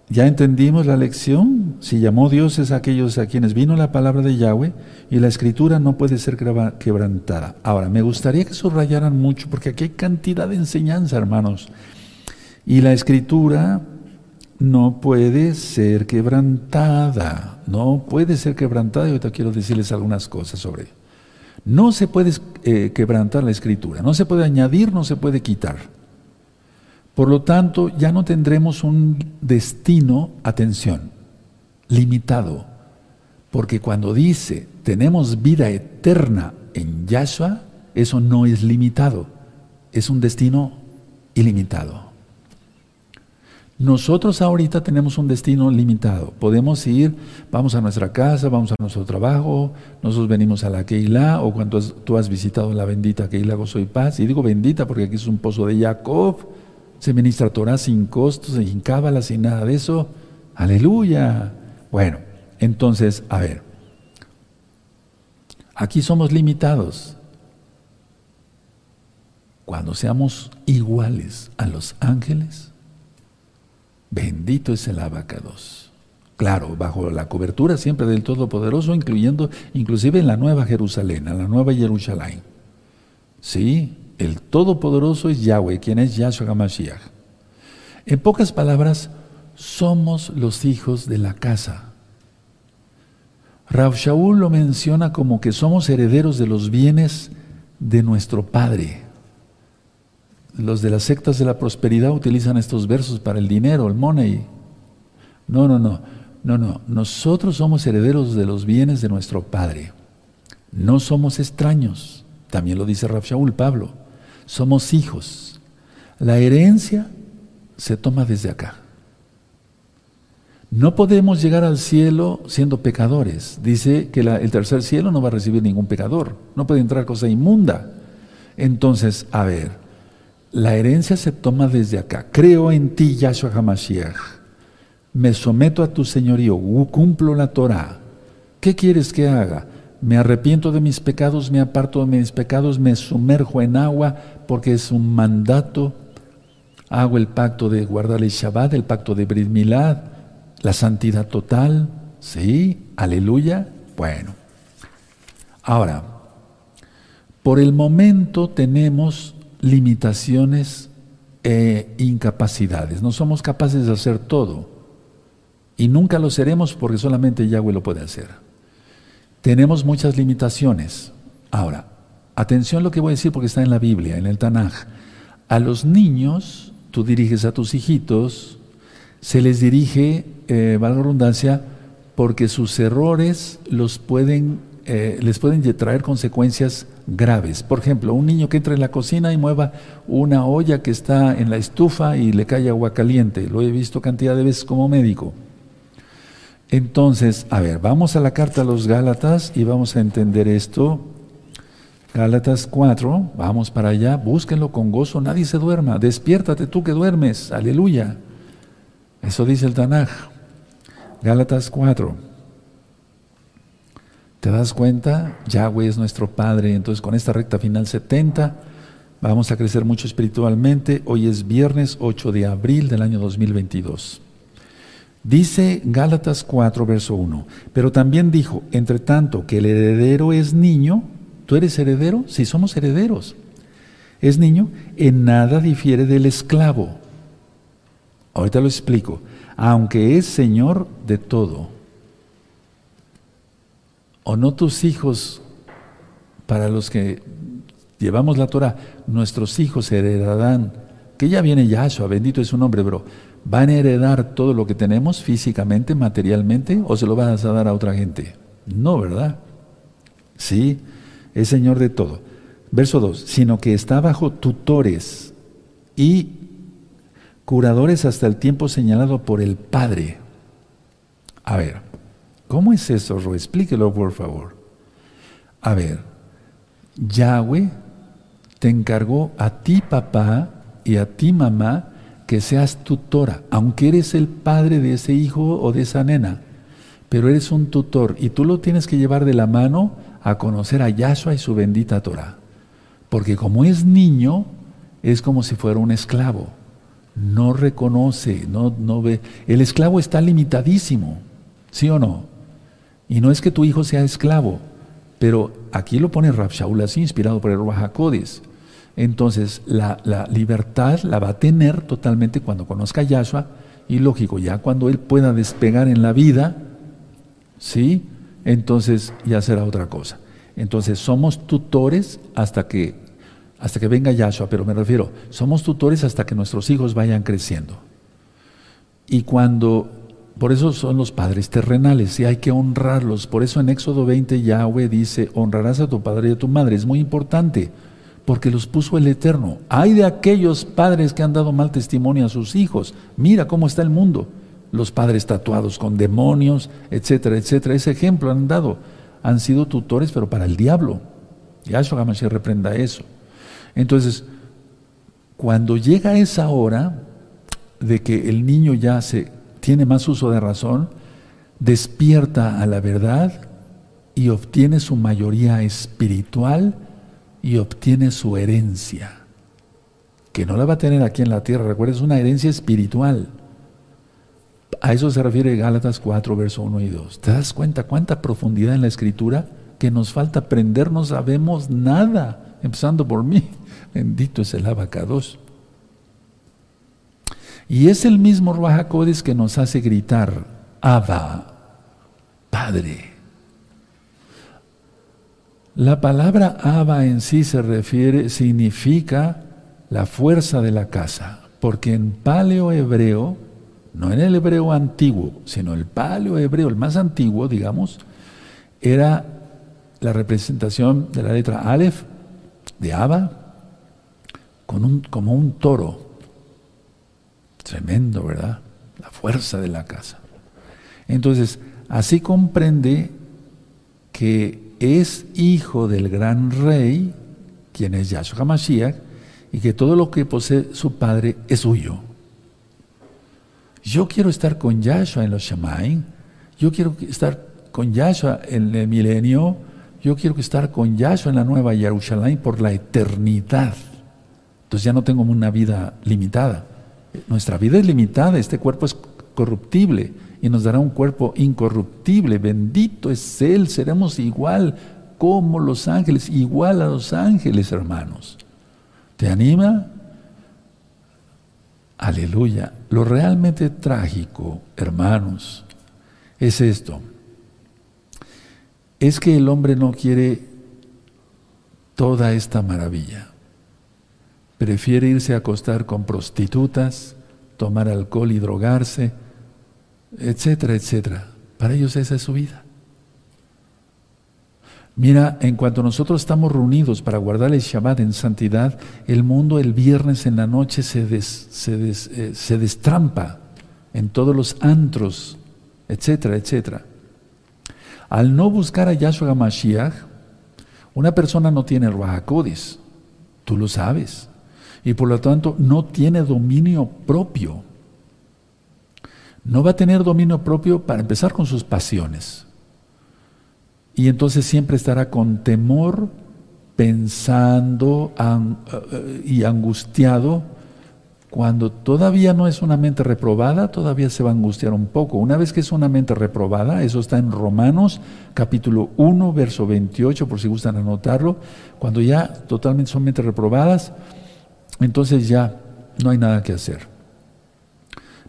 ya entendimos la lección. Si llamó Dios es aquellos a quienes vino la palabra de Yahweh y la escritura no puede ser quebrantada. Ahora, me gustaría que subrayaran mucho porque aquí hay cantidad de enseñanza, hermanos. Y la escritura no puede ser quebrantada. No puede ser quebrantada. Y ahorita quiero decirles algunas cosas sobre ello. No se puede eh, quebrantar la escritura. No se puede añadir, no se puede quitar. Por lo tanto, ya no tendremos un destino, atención, limitado. Porque cuando dice tenemos vida eterna en Yahshua, eso no es limitado, es un destino ilimitado. Nosotros ahorita tenemos un destino limitado. Podemos ir, vamos a nuestra casa, vamos a nuestro trabajo, nosotros venimos a la Keilah, o cuando tú has visitado la bendita Keilah Gozo y Paz. Y digo bendita porque aquí es un pozo de Jacob, se ministra Torah sin costos, sin cábala, sin nada de eso. Aleluya. Bueno, entonces, a ver, aquí somos limitados. Cuando seamos iguales a los ángeles, Bendito es el abacados. Claro, bajo la cobertura siempre del Todopoderoso, incluyendo inclusive en la Nueva Jerusalén, en la Nueva Jerusalén. Sí, el Todopoderoso es Yahweh, quien es Yahshua HaMashiach. En pocas palabras, somos los hijos de la casa. Rav Shaul lo menciona como que somos herederos de los bienes de nuestro Padre los de las sectas de la prosperidad utilizan estos versos para el dinero, el money. No, no, no, no, no. Nosotros somos herederos de los bienes de nuestro Padre. No somos extraños. También lo dice Rav Shaul Pablo. Somos hijos. La herencia se toma desde acá. No podemos llegar al cielo siendo pecadores. Dice que el tercer cielo no va a recibir ningún pecador. No puede entrar cosa inmunda. Entonces, a ver, la herencia se toma desde acá. Creo en ti, Yahshua HaMashiach. Me someto a tu señorío, cumplo la Torah. ¿Qué quieres que haga? Me arrepiento de mis pecados, me aparto de mis pecados, me sumerjo en agua porque es un mandato. Hago el pacto de guardar el Shabbat, el pacto de Brit Milad, la santidad total. ¿Sí? Aleluya. Bueno. Ahora, por el momento tenemos limitaciones e incapacidades. No somos capaces de hacer todo. Y nunca lo seremos porque solamente Yahweh lo puede hacer. Tenemos muchas limitaciones. Ahora, atención a lo que voy a decir porque está en la Biblia, en el Tanaj. A los niños, tú diriges a tus hijitos, se les dirige, eh, valga redundancia, porque sus errores los pueden, eh, les pueden traer consecuencias graves. Por ejemplo, un niño que entra en la cocina y mueva una olla que está en la estufa y le cae agua caliente. Lo he visto cantidad de veces como médico. Entonces, a ver, vamos a la carta a los Gálatas y vamos a entender esto. Gálatas 4, vamos para allá, búsquenlo con gozo, nadie se duerma, despiértate tú que duermes, aleluya. Eso dice el Tanaj. Gálatas 4. ¿Te das cuenta? Yahweh es nuestro Padre. Entonces con esta recta final 70 vamos a crecer mucho espiritualmente. Hoy es viernes 8 de abril del año 2022. Dice Gálatas 4, verso 1. Pero también dijo, entre tanto que el heredero es niño, ¿tú eres heredero? Sí, somos herederos. Es niño, en nada difiere del esclavo. Ahorita lo explico. Aunque es señor de todo o no tus hijos, para los que llevamos la Torah, nuestros hijos heredarán, que ya viene Yahshua, bendito es su nombre, bro, ¿van a heredar todo lo que tenemos físicamente, materialmente, o se lo vas a dar a otra gente? No, ¿verdad? Sí, es Señor de todo. Verso 2, sino que está bajo tutores y curadores hasta el tiempo señalado por el Padre. A ver, ¿Cómo es eso, Ro? Explíquelo, por favor. A ver, Yahweh te encargó a ti, papá, y a ti, mamá, que seas tutora, aunque eres el padre de ese hijo o de esa nena, pero eres un tutor y tú lo tienes que llevar de la mano a conocer a Yahshua y su bendita Torah. Porque como es niño, es como si fuera un esclavo. No reconoce, no, no ve. El esclavo está limitadísimo, ¿sí o no? Y no es que tu hijo sea esclavo, pero aquí lo pone Rav Shaul así, inspirado por el Ruach Entonces, la, libertad la va a tener totalmente cuando conozca a Yahshua, y lógico, ya cuando él pueda despegar en la vida, ¿sí? Entonces ya será otra cosa. Entonces, somos tutores hasta que, hasta que venga Yahshua, pero me refiero, somos tutores hasta que nuestros hijos vayan creciendo. Y cuando por eso son los padres terrenales y hay que honrarlos. Por eso en Éxodo 20 Yahweh dice, honrarás a tu padre y a tu madre. Es muy importante, porque los puso el Eterno. Hay de aquellos padres que han dado mal testimonio a sus hijos. Mira cómo está el mundo. Los padres tatuados con demonios, etcétera, etcétera. Ese ejemplo han dado. Han sido tutores, pero para el diablo. Yahshua se reprenda eso. Entonces, cuando llega esa hora de que el niño ya se tiene más uso de razón, despierta a la verdad y obtiene su mayoría espiritual y obtiene su herencia, que no la va a tener aquí en la tierra, recuerda, es una herencia espiritual. A eso se refiere Gálatas 4, verso 1 y 2. ¿Te das cuenta cuánta profundidad en la escritura? Que nos falta aprender, no sabemos nada, empezando por mí. Bendito es el abacados. Y es el mismo Ruach que nos hace gritar, Abba, Padre. La palabra Abba en sí se refiere, significa la fuerza de la casa, porque en paleo hebreo, no en el hebreo antiguo, sino el paleo hebreo, el más antiguo, digamos, era la representación de la letra Aleph, de Abba, con un, como un toro. Tremendo, ¿verdad? La fuerza de la casa. Entonces, así comprende que es hijo del gran rey, quien es Yahshua HaMashiach, y que todo lo que posee su padre es suyo. Yo quiero estar con Yahshua en los Shemaim, yo quiero estar con Yahshua en el milenio, yo quiero estar con Yahshua en la nueva Jerusalén por la eternidad. Entonces ya no tengo una vida limitada. Nuestra vida es limitada, este cuerpo es corruptible y nos dará un cuerpo incorruptible. Bendito es Él, seremos igual como los ángeles, igual a los ángeles, hermanos. ¿Te anima? Aleluya. Lo realmente trágico, hermanos, es esto. Es que el hombre no quiere toda esta maravilla. Prefiere irse a acostar con prostitutas, tomar alcohol y drogarse, etcétera, etcétera. Para ellos esa es su vida. Mira, en cuanto nosotros estamos reunidos para guardar el Shabbat en santidad, el mundo el viernes en la noche se, se, eh, se destrampa en todos los antros, etcétera, etcétera. Al no buscar a Yahshua Mashiach, una persona no tiene Ruach tú lo sabes, y por lo tanto no tiene dominio propio no va a tener dominio propio para empezar con sus pasiones. Y entonces siempre estará con temor, pensando eh, y angustiado. Cuando todavía no es una mente reprobada, todavía se va a angustiar un poco. Una vez que es una mente reprobada, eso está en Romanos capítulo 1, verso 28, por si gustan anotarlo, cuando ya totalmente son mentes reprobadas, entonces ya no hay nada que hacer.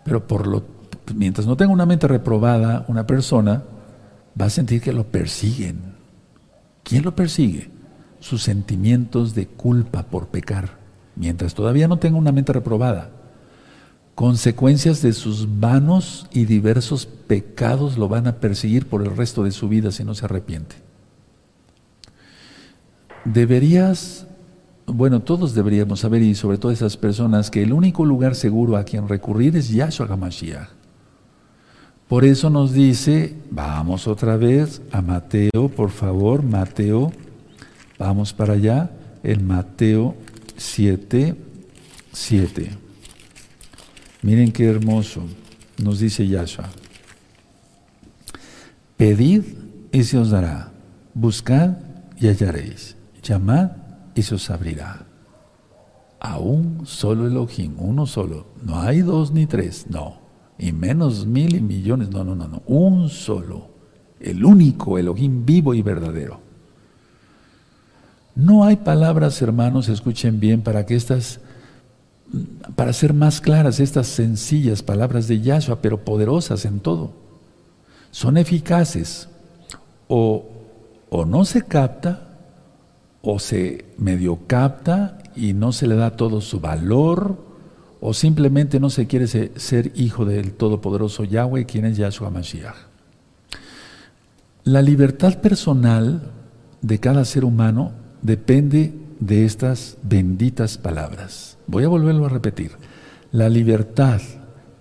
Pero por lo mientras no tenga una mente reprobada, una persona va a sentir que lo persiguen. ¿Quién lo persigue? Sus sentimientos de culpa por pecar, mientras todavía no tenga una mente reprobada. Consecuencias de sus vanos y diversos pecados lo van a perseguir por el resto de su vida si no se arrepiente. Deberías, bueno, todos deberíamos saber, y sobre todo esas personas, que el único lugar seguro a quien recurrir es Yahshua HaMashiach. Por eso nos dice, vamos otra vez a Mateo, por favor, Mateo, vamos para allá, en Mateo 7, 7. Miren qué hermoso, nos dice Yahshua. Pedid y se os dará, buscad y hallaréis, llamad y se os abrirá. A un solo Elohim, uno solo, no hay dos ni tres, no y menos mil y millones, no, no, no, no, un solo, el único Elohim vivo y verdadero. No hay palabras, hermanos, escuchen bien, para que estas, para ser más claras, estas sencillas palabras de Yahshua, pero poderosas en todo. Son eficaces. O, o no se capta, o se medio capta y no se le da todo su valor, o simplemente no se quiere ser hijo del Todopoderoso Yahweh, quien es Yahshua Mashiach. La libertad personal de cada ser humano depende de estas benditas palabras. Voy a volverlo a repetir. La libertad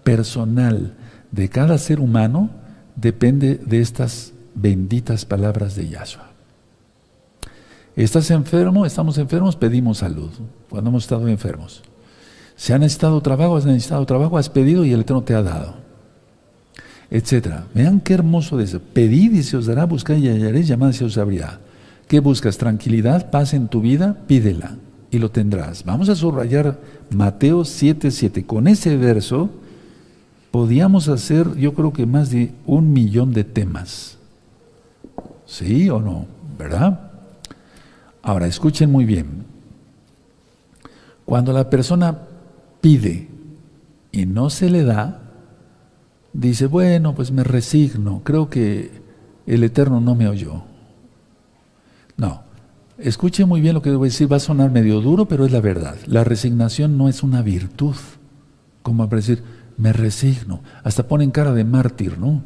personal de cada ser humano depende de estas benditas palabras de Yahshua. ¿Estás enfermo? Estamos enfermos, pedimos salud. Cuando hemos estado enfermos. Si han necesitado trabajo, has necesitado trabajo, has pedido y el Eterno te ha dado. Etcétera. Vean qué hermoso de eso. Pedid y se os dará, buscad y hallaréis, llamad y se os abrirá. ¿Qué buscas? Tranquilidad, paz en tu vida, pídela y lo tendrás. Vamos a subrayar Mateo 7:7. Con ese verso podíamos hacer, yo creo que más de un millón de temas. ¿Sí o no? ¿Verdad? Ahora, escuchen muy bien. Cuando la persona pide y no se le da, dice, bueno, pues me resigno, creo que el Eterno no me oyó. No, escuche muy bien lo que voy a decir, va a sonar medio duro, pero es la verdad. La resignación no es una virtud, como para decir, me resigno. Hasta ponen cara de mártir, ¿no?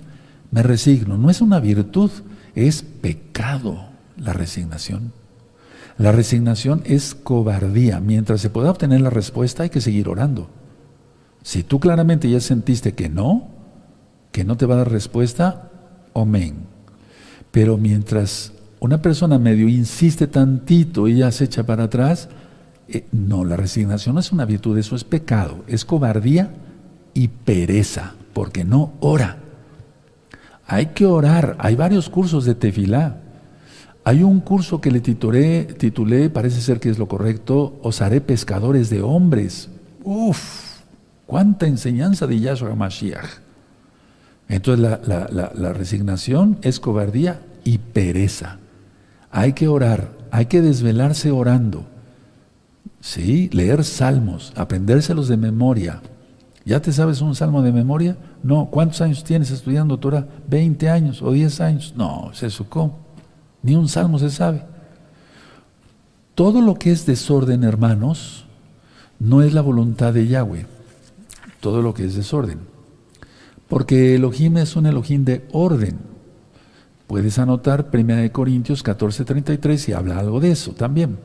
Me resigno. No es una virtud, es pecado la resignación. La resignación es cobardía. Mientras se pueda obtener la respuesta hay que seguir orando. Si tú claramente ya sentiste que no, que no te va a dar respuesta, amén. Pero mientras una persona medio insiste tantito y ya se echa para atrás, eh, no, la resignación no es una virtud, eso es pecado, es cobardía y pereza, porque no ora. Hay que orar, hay varios cursos de tefilá. Hay un curso que le titulé, titulé, parece ser que es lo correcto, Os haré pescadores de hombres. Uf, cuánta enseñanza de Yahshua Mashiach. Entonces la, la resignación es cobardía y pereza. Hay que orar, hay que desvelarse orando. Sí, leer salmos, aprendérselos de memoria. ¿Ya te sabes un salmo de memoria? No. ¿Cuántos años tienes estudiando Torah? ¿20 años o 10 años? No, se sucó. Ni un salmo se sabe. Todo lo que es desorden, hermanos, no es la voluntad de Yahweh. Todo lo que es desorden. Porque Elohim es un Elohim de orden. Puedes anotar 1 Corintios 14:33 y habla algo de eso también.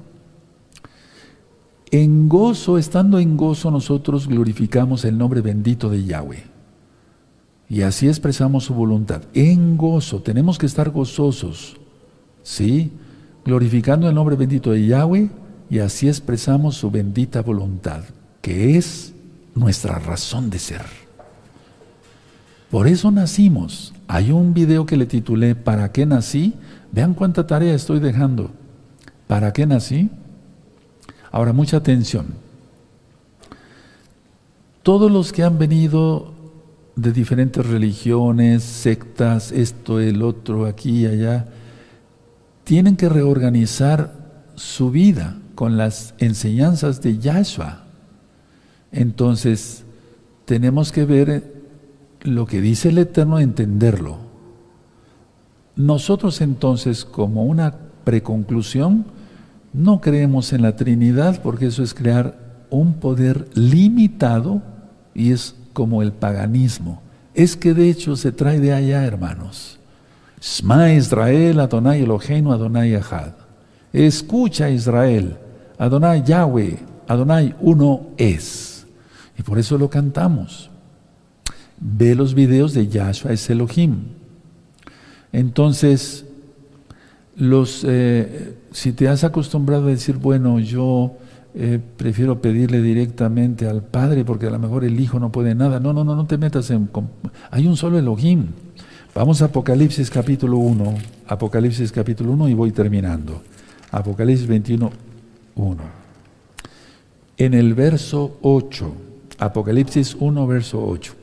En gozo, estando en gozo, nosotros glorificamos el nombre bendito de Yahweh. Y así expresamos su voluntad. En gozo, tenemos que estar gozosos. ¿Sí? Glorificando el nombre bendito de Yahweh y así expresamos su bendita voluntad, que es nuestra razón de ser. Por eso nacimos. Hay un video que le titulé ¿Para qué nací? Vean cuánta tarea estoy dejando. ¿Para qué nací? Ahora, mucha atención. Todos los que han venido de diferentes religiones, sectas, esto, el otro, aquí allá, tienen que reorganizar su vida con las enseñanzas de Yahshua. Entonces, tenemos que ver lo que dice el Eterno, entenderlo. Nosotros entonces, como una preconclusión, no creemos en la Trinidad porque eso es crear un poder limitado y es como el paganismo. Es que de hecho se trae de allá, hermanos. Shma Israel, Adonai Eloheinu, Adonai Ahad. Escucha Israel, Adonai Yahweh, Adonai uno es. Y por eso lo cantamos. Ve los videos de Yahshua es Elohim. Entonces, los, eh, si te has acostumbrado a decir, bueno, yo eh, prefiero pedirle directamente al Padre porque a lo mejor el Hijo no puede nada. No, no, no, no te metas en... Hay un solo Elohim. Vamos a Apocalipsis capítulo 1, Apocalipsis capítulo 1 y voy terminando. Apocalipsis 21, 1. En el verso 8, Apocalipsis 1, verso 8.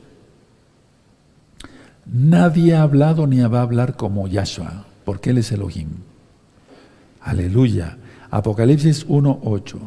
Nadie ha hablado ni va a hablar como Yahshua, porque Él es Elohim. Aleluya. Apocalipsis 1, 8.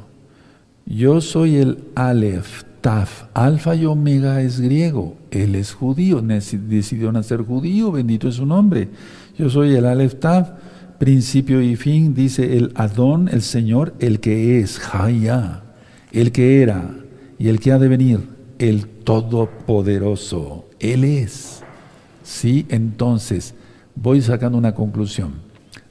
Yo soy el Aleph, Alfa y Omega es griego, él es judío, decidió nacer judío, bendito es su nombre. Yo soy el Aleph Taf, principio y fin, dice el Adón, el Señor, el que es, Jaya, el que era y el que ha de venir, el Todopoderoso, Él es. Sí, entonces, voy sacando una conclusión.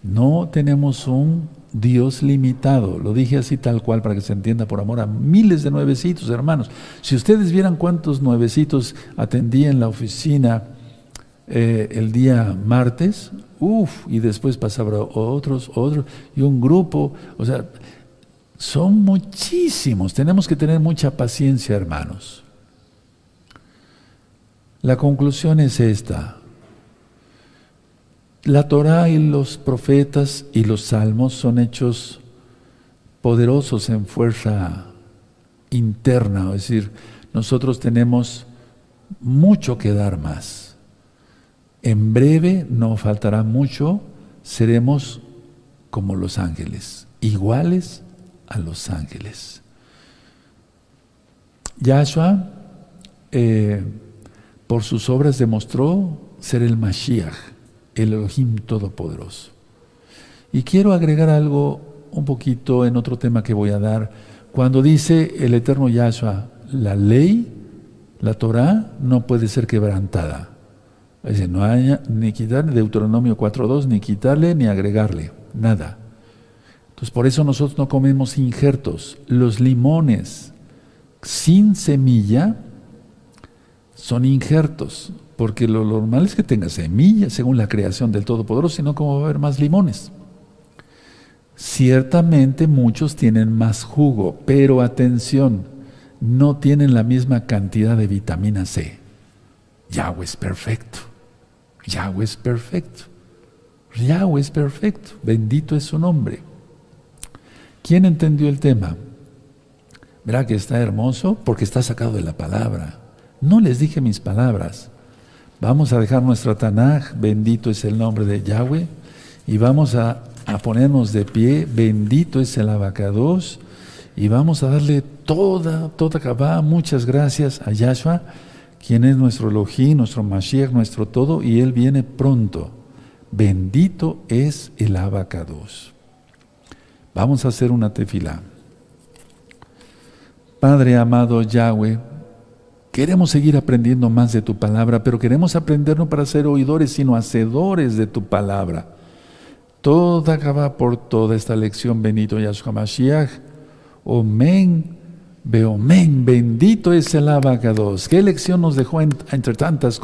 No tenemos un Dios limitado. Lo dije así tal cual para que se entienda por amor a miles de nuevecitos, hermanos. Si ustedes vieran cuántos nuevecitos atendí en la oficina eh, el día martes, uff, y después pasaba otros, otros, y un grupo, o sea, son muchísimos. Tenemos que tener mucha paciencia, hermanos. La conclusión es esta. La Torah y los profetas y los salmos son hechos poderosos en fuerza interna, es decir, nosotros tenemos mucho que dar más. En breve, no faltará mucho, seremos como los ángeles, iguales a los ángeles. Yahshua, eh, por sus obras, demostró ser el Mashiach el Elohim Todopoderoso. Y quiero agregar algo un poquito en otro tema que voy a dar. Cuando dice el eterno Yahshua, la ley, la Torah, no puede ser quebrantada. Dice, no hay ni quitarle, Deuteronomio 4.2, ni quitarle ni agregarle, nada. Entonces por eso nosotros no comemos injertos. Los limones sin semilla son injertos porque lo normal es que tenga semillas según la creación del Todopoderoso, sino como va a haber más limones. Ciertamente muchos tienen más jugo, pero atención, no tienen la misma cantidad de vitamina C. Yahweh es perfecto. Yahweh es perfecto. Yahweh es perfecto. Bendito es su nombre. ¿Quién entendió el tema? Verá que está hermoso porque está sacado de la palabra. No les dije mis palabras. Vamos a dejar nuestro Tanaj, bendito es el nombre de Yahweh, y vamos a, ponernos de pie, bendito es el abacados, y vamos a darle toda, toda cabá, muchas gracias a Yahshua, quien es nuestro Elohim, nuestro Mashiach, nuestro todo, y Él viene pronto. Bendito es el abacados. Vamos a hacer una tefila. Padre amado Yahweh, Queremos seguir aprendiendo más de tu palabra, pero queremos aprender no para ser oidores, sino hacedores de tu palabra. Toda acaba por toda esta lección, bendito Yahshua Mashiach. Omen, Beomen, bendito es el abacados. ¿Qué lección nos dejó entre tantas